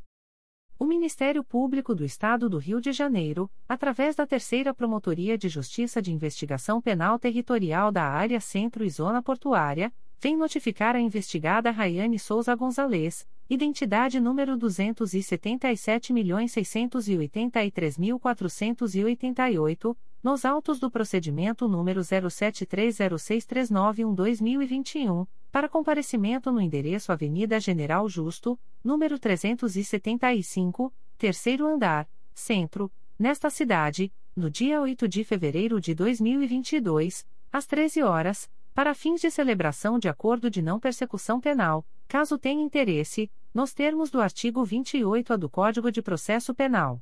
O Ministério Público do Estado do Rio de Janeiro, através da Terceira Promotoria de Justiça de Investigação Penal Territorial da Área Centro e Zona Portuária, vem notificar a investigada Rayane Souza Gonzalez, identidade número 277.683.488, nos autos do procedimento número 07306391-2021 para comparecimento no endereço Avenida General Justo, número 375, terceiro andar, centro, nesta cidade, no dia 8 de fevereiro de 2022, às 13 horas, para fins de celebração de acordo de não persecução penal, caso tenha interesse, nos termos do artigo 28-A do Código de Processo Penal.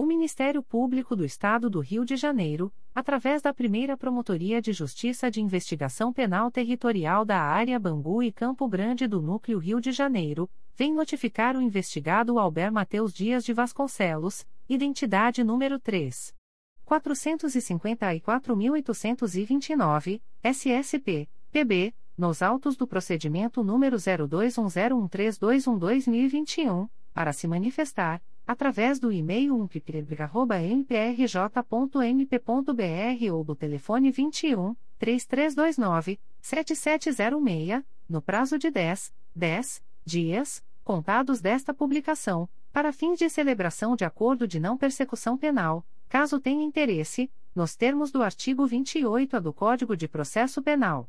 O Ministério Público do Estado do Rio de Janeiro, através da primeira Promotoria de Justiça de Investigação Penal Territorial da Área Bangu e Campo Grande do Núcleo Rio de Janeiro, vem notificar o investigado Albert Mateus Dias de Vasconcelos, identidade número 3. 454.829, SSP, PB, nos autos do procedimento número 02101321-2021, para se manifestar através do e-mail umpipirg.mprj.mp.br ou do telefone 21 3329 7706, no prazo de 10, 10 dias, contados desta publicação, para fins de celebração de acordo de não persecução penal, caso tenha interesse, nos termos do artigo 28-A do Código de Processo Penal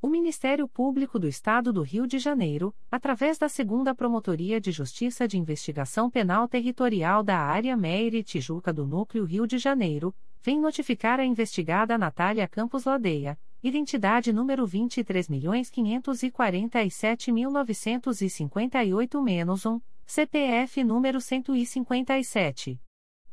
O Ministério Público do Estado do Rio de Janeiro, através da Segunda Promotoria de Justiça de Investigação Penal Territorial da Área Meire Tijuca do Núcleo Rio de Janeiro, vem notificar a investigada Natália Campos Ladeia, identidade número 23.547.958-1, CPF número 157.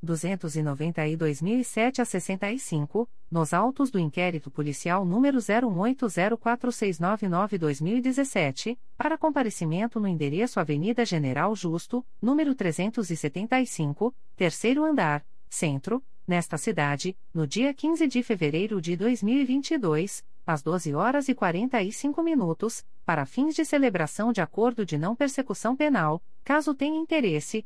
292.007 a 65, nos autos do inquérito policial número 01804699-2017, para comparecimento no endereço Avenida General Justo, número 375, terceiro andar, centro, nesta cidade, no dia 15 de fevereiro de 2022, às 12 horas e 45 minutos, para fins de celebração de acordo de não persecução penal, caso tenha interesse,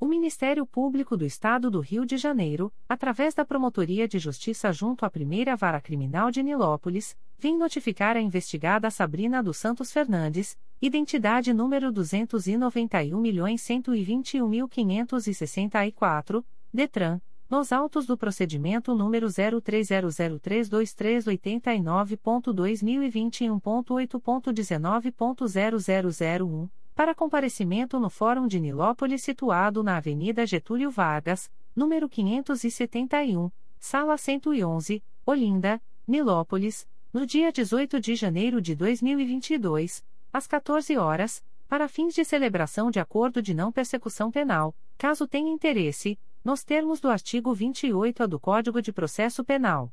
O Ministério Público do Estado do Rio de Janeiro, através da Promotoria de Justiça junto à Primeira Vara Criminal de Nilópolis, vem notificar a investigada Sabrina dos Santos Fernandes, identidade número 291.121.564, DETRAN, nos autos do procedimento número 0300323389.2021.8.19.0001 para comparecimento no Fórum de Nilópolis situado na Avenida Getúlio Vargas, número 571, sala 111, Olinda, Nilópolis, no dia 18 de janeiro de 2022, às 14 horas, para fins de celebração de acordo de não persecução penal, caso tenha interesse, nos termos do artigo 28A do Código de Processo Penal.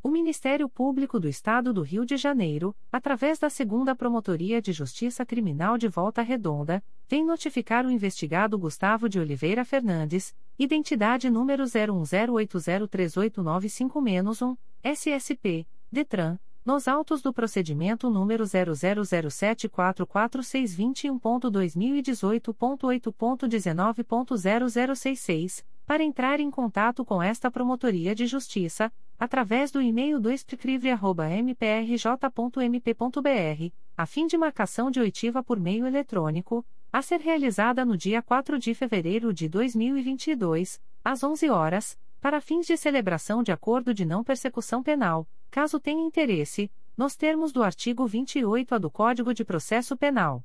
O Ministério Público do Estado do Rio de Janeiro, através da Segunda Promotoria de Justiça Criminal de Volta Redonda, vem notificar o investigado Gustavo de Oliveira Fernandes, identidade número 01803895-1, SSP, DETRAN, nos autos do procedimento número 000744621.2018.8.19.0066, para entrar em contato com esta Promotoria de Justiça, através do e-mail do mprj.mp.br, a fim de marcação de oitiva por meio eletrônico, a ser realizada no dia 4 de fevereiro de 2022, às 11 horas, para fins de celebração de acordo de não persecução penal, caso tenha interesse, nos termos do artigo 28A do Código de Processo Penal.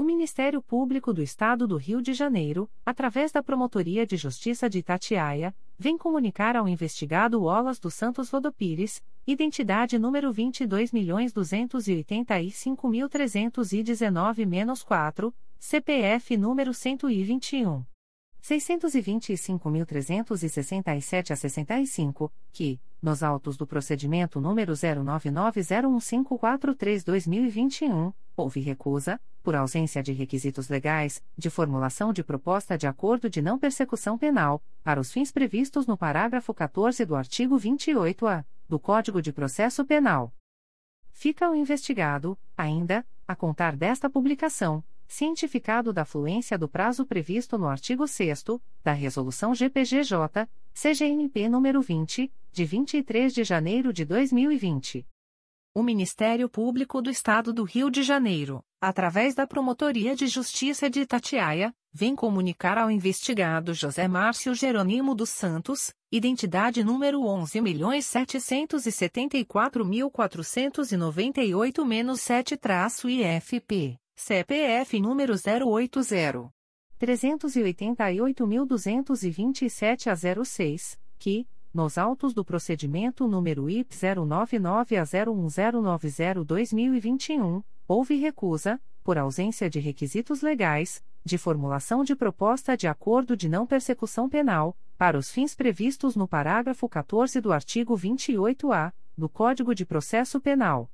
O Ministério Público do Estado do Rio de Janeiro, através da Promotoria de Justiça de Itatiaia, vem comunicar ao investigado Olas dos Santos Rodopires, identidade número 22.285.319-4, CPF número 121. 625.367 a 65, que, nos autos do procedimento número 09901543-2021, houve recusa, por ausência de requisitos legais, de formulação de proposta de acordo de não persecução penal, para os fins previstos no parágrafo 14 do artigo 28-A do Código de Processo Penal. Fica o investigado, ainda, a contar desta publicação, cientificado da fluência do prazo previsto no artigo 6 da Resolução GPGJ, CGNP nº 20, de 23 de janeiro de 2020. O Ministério Público do Estado do Rio de Janeiro, através da Promotoria de Justiça de Itatiaia, vem comunicar ao investigado José Márcio Jerônimo dos Santos, identidade número 11.774.498-7-IFP CPF número 080. 388.227 a 06, que, nos autos do procedimento número IP 099 a 010902-2021, houve recusa, por ausência de requisitos legais, de formulação de proposta de acordo de não persecução penal, para os fins previstos no parágrafo 14 do artigo 28-A do Código de Processo Penal.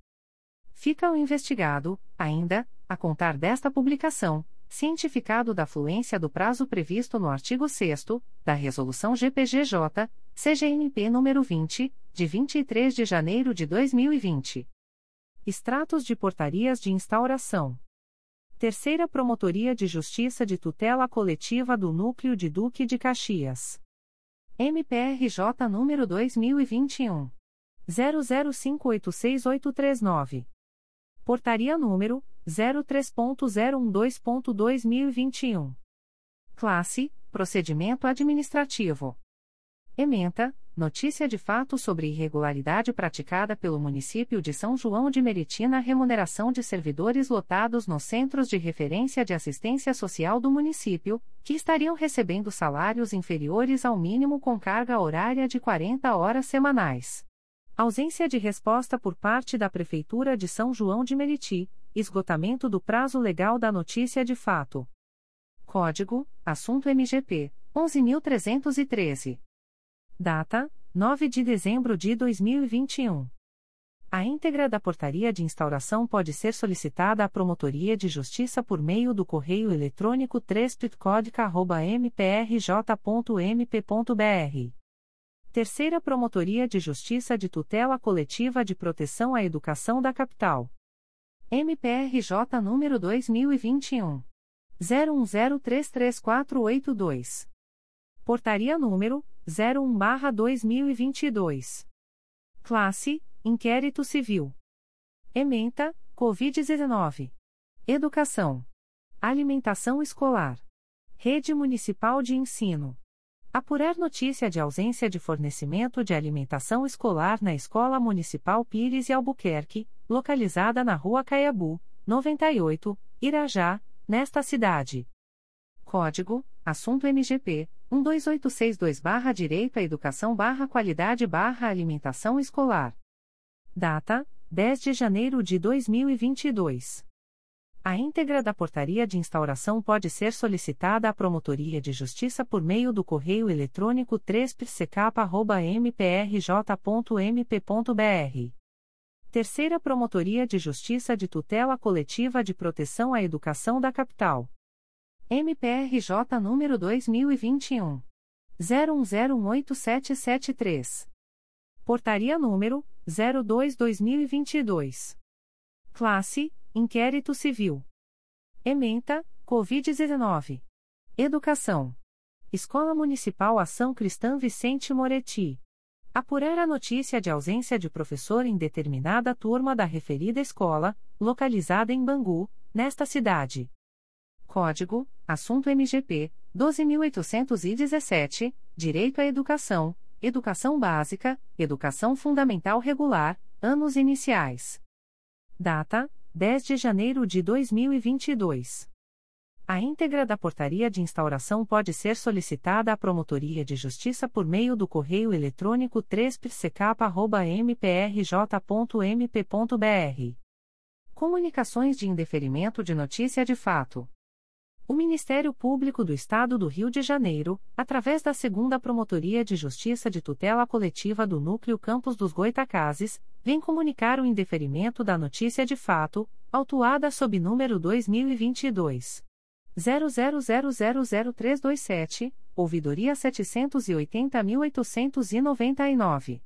Fica o investigado, ainda, a contar desta publicação, cientificado da fluência do prazo previsto no artigo 6 da Resolução GPGJ, CGNP nº 20, de 23 de janeiro de 2020. Extratos de portarias de instauração. Terceira Promotoria de Justiça de Tutela Coletiva do Núcleo de Duque de Caxias. MPRJ número 2021 00586839. Portaria número 03.012.2021. Classe: Procedimento Administrativo. Ementa: Notícia de fato sobre irregularidade praticada pelo município de São João de Meriti na remuneração de servidores lotados nos centros de referência de assistência social do município, que estariam recebendo salários inferiores ao mínimo com carga horária de 40 horas semanais. Ausência de resposta por parte da Prefeitura de São João de Meriti, esgotamento do prazo legal da notícia de fato. Código: Assunto MGP 11313. Data: 9 de dezembro de 2021. A íntegra da portaria de instauração pode ser solicitada à Promotoria de Justiça por meio do correio eletrônico 3 mprj.mp.br Terceira Promotoria de Justiça de Tutela Coletiva de Proteção à Educação da Capital. MPRJ número 2021 01033482. Portaria número 01/2022. Classe: Inquérito Civil. Ementa: COVID-19. Educação. Alimentação escolar. Rede Municipal de Ensino. Apurar notícia de ausência de fornecimento de alimentação escolar na Escola Municipal Pires e Albuquerque, localizada na Rua Caiabu, 98, Irajá, nesta cidade. Código: Assunto MGP 12862/Direito à Educação/Qualidade/Alimentação Escolar. Data: 10 de janeiro de 2022. A íntegra da portaria de instauração pode ser solicitada à Promotoria de Justiça por meio do correio eletrônico 3psecap.mprj.mp.br. Terceira Promotoria de Justiça de Tutela Coletiva de Proteção à Educação da Capital. MPRJ número 2021. 01018773. Portaria número 02-2022. Classe: Inquérito Civil. Ementa: Covid-19. Educação. Escola Municipal Ação Cristã Vicente Moretti. Apurar a notícia de ausência de professor em determinada turma da referida escola, localizada em Bangu, nesta cidade. Código: Assunto MGP 12817, Direito à Educação Educação Básica, Educação Fundamental Regular, Anos Iniciais. Data: 10 de janeiro de 2022. A íntegra da portaria de instauração pode ser solicitada à Promotoria de Justiça por meio do correio eletrônico 3psecap.mprj.mp.br. Comunicações de indeferimento de notícia de fato. O Ministério Público do Estado do Rio de Janeiro, através da Segunda Promotoria de Justiça de Tutela Coletiva do Núcleo Campos dos Goitacazes, vem comunicar o indeferimento da notícia de fato, autuada sob número 2022 00000327, ouvidoria 780.899.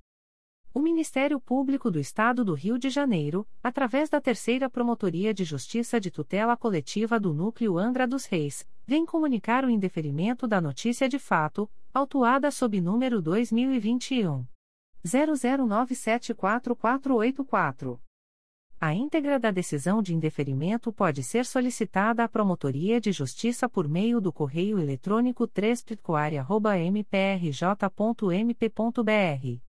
O Ministério Público do Estado do Rio de Janeiro, através da Terceira Promotoria de Justiça de Tutela Coletiva do Núcleo Angra dos Reis, vem comunicar o indeferimento da notícia de fato, autuada sob número 2021 00974484. A íntegra da decisão de indeferimento pode ser solicitada à Promotoria de Justiça por meio do correio eletrônico 3 mprj.mp.br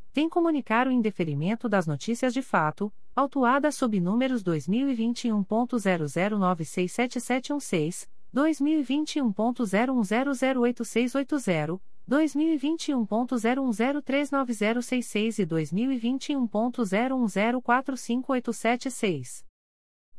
vem comunicar o indeferimento das notícias de fato, autuadas sob números 2021.00967716, 2021.01008680, 2021.01039066 e 2021.01045876.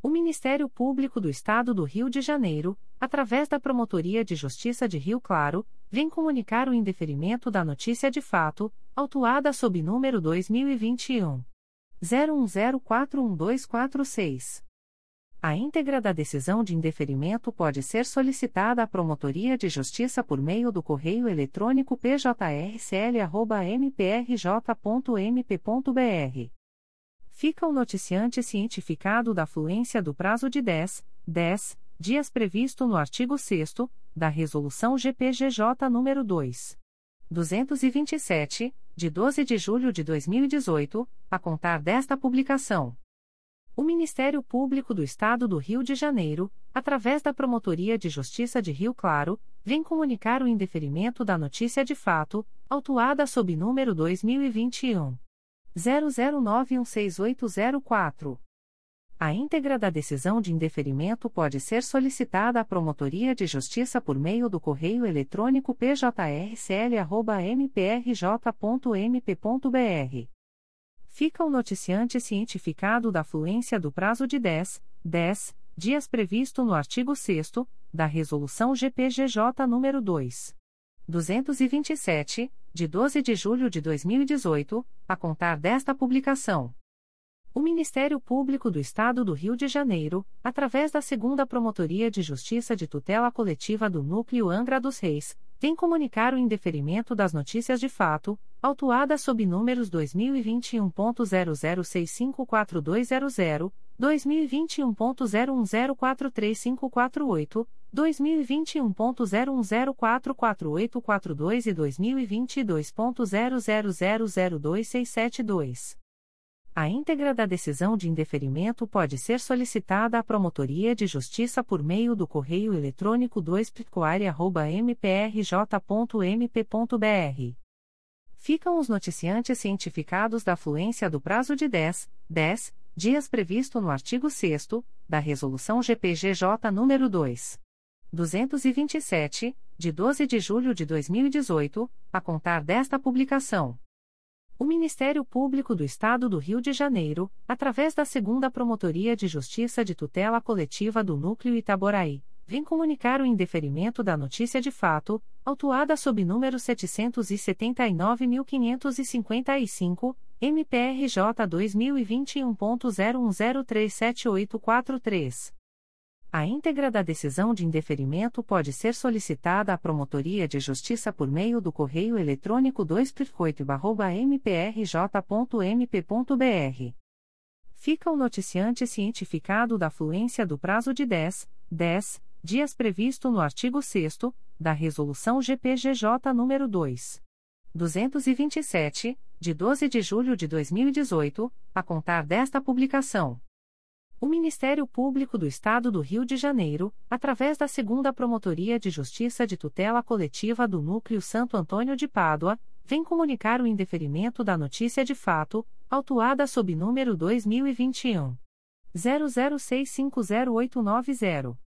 O Ministério Público do Estado do Rio de Janeiro, através da Promotoria de Justiça de Rio Claro, vem comunicar o indeferimento da notícia de fato, autuada sob número 2021 01041246. A íntegra da decisão de indeferimento pode ser solicitada à Promotoria de Justiça por meio do correio eletrônico pjrcl.mprj.mp.br. Fica o noticiante cientificado da fluência do prazo de 10, 10 dias previsto no artigo 6 da Resolução GPGJ nº 2. 227, de 12 de julho de 2018, a contar desta publicação. O Ministério Público do Estado do Rio de Janeiro, através da Promotoria de Justiça de Rio Claro, vem comunicar o indeferimento da notícia de fato, autuada sob número 2021 00916804. A íntegra da decisão de indeferimento pode ser solicitada à Promotoria de Justiça por meio do correio eletrônico pjrcl.mprj.mp.br fica o noticiante cientificado da fluência do prazo de 10, 10 dias previsto no artigo 6 da Resolução GPGJ nº 2. 227, de 12 de julho de 2018, a contar desta publicação. O Ministério Público do Estado do Rio de Janeiro, através da Segunda Promotoria de Justiça de Tutela Coletiva do Núcleo Angra dos Reis, vem comunicar o indeferimento das notícias de fato, autuadas sob números 2021.00654200, 2021.01043548, 2021.01044842 e 2022.00002672. A íntegra da decisão de indeferimento pode ser solicitada à Promotoria de Justiça por meio do correio eletrônico 2picoare.mprj.mp.br. Ficam os noticiantes cientificados da fluência do prazo de 10, 10 dias previsto no artigo 6 da Resolução GPGJ nº 2. 227, de 12 de julho de 2018, a contar desta publicação. O Ministério Público do Estado do Rio de Janeiro, através da Segunda Promotoria de Justiça de Tutela Coletiva do Núcleo Itaboraí, vem comunicar o indeferimento da notícia de fato, autuada sob número 779.555, MPRJ 2021.01037843. A íntegra da decisão de indeferimento pode ser solicitada à Promotoria de Justiça por meio do correio eletrônico 2 mprj.mp.br. Fica o noticiante cientificado da fluência do prazo de 10, 10 dias previsto no artigo 6 da Resolução GPGJ nº 2. 227, de 12 de julho de 2018, a contar desta publicação. O Ministério Público do Estado do Rio de Janeiro, através da Segunda Promotoria de Justiça de Tutela Coletiva do Núcleo Santo Antônio de Pádua, vem comunicar o indeferimento da notícia de fato, autuada sob número 2021 00650890.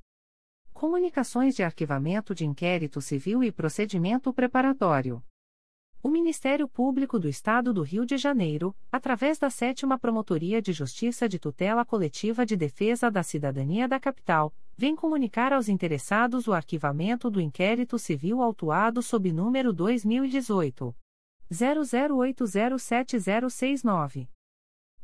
Comunicações de arquivamento de inquérito civil e procedimento preparatório. O Ministério Público do Estado do Rio de Janeiro, através da Sétima Promotoria de Justiça de Tutela Coletiva de Defesa da Cidadania da Capital, vem comunicar aos interessados o arquivamento do inquérito civil autuado sob número 2018 00807069.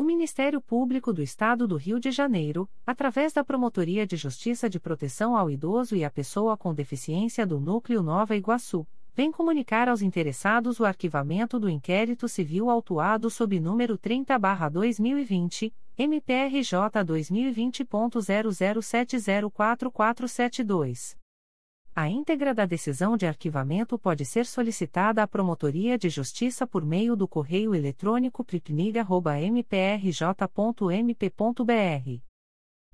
O Ministério Público do Estado do Rio de Janeiro, através da Promotoria de Justiça de Proteção ao Idoso e à Pessoa com Deficiência do Núcleo Nova Iguaçu, vem comunicar aos interessados o arquivamento do inquérito civil autuado sob número 30-2020, MPRJ 2020.00704472. A íntegra da decisão de arquivamento pode ser solicitada à Promotoria de Justiça por meio do correio eletrônico pripnig.mprj.mp.br.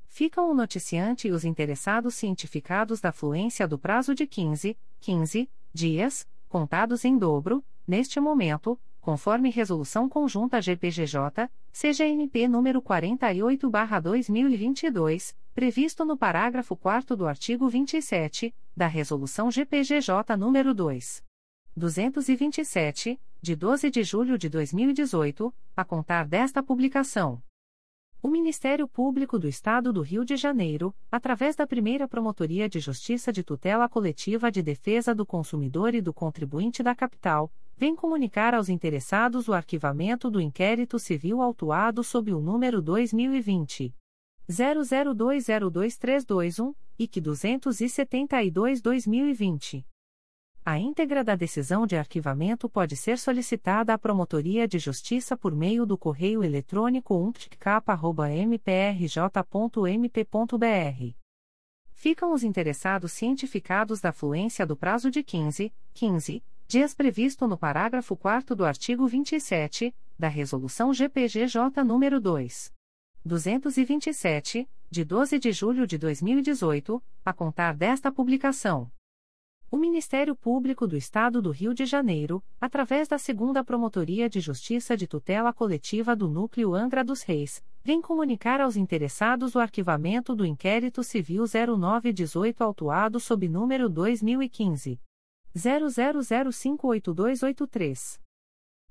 Ficam o noticiante e os interessados cientificados da fluência do prazo de 15, 15 dias, contados em dobro, neste momento, conforme Resolução Conjunta GPGJ, CGNP número 48/2022, previsto no parágrafo 4 do artigo 27 da Resolução GPGJ número 2. 227, de 12 de julho de 2018, a contar desta publicação. O Ministério Público do Estado do Rio de Janeiro, através da primeira Promotoria de Justiça de Tutela Coletiva de Defesa do Consumidor e do Contribuinte da Capital, vem comunicar aos interessados o arquivamento do inquérito civil autuado sob o número 2020. 00202321 e que 272-2020. A íntegra da decisão de arquivamento pode ser solicitada à Promotoria de Justiça por meio do correio eletrônico umptcap.mprj.mp.br. Ficam os interessados cientificados da fluência do prazo de 15, 15 dias previsto no parágrafo 4 do artigo 27 da Resolução GPGJ nº 2. 227, de 12 de julho de 2018, a contar desta publicação. O Ministério Público do Estado do Rio de Janeiro, através da Segunda Promotoria de Justiça de Tutela Coletiva do Núcleo Angra dos Reis, vem comunicar aos interessados o arquivamento do inquérito civil 0918 autuado sob número 2015 00058283.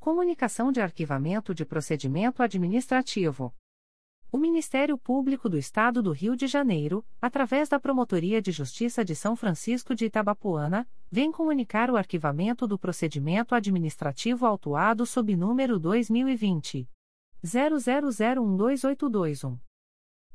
Comunicação de arquivamento de procedimento administrativo. O Ministério Público do Estado do Rio de Janeiro, através da Promotoria de Justiça de São Francisco de Itabapoana, vem comunicar o arquivamento do procedimento administrativo autuado sob número 2020 00012821.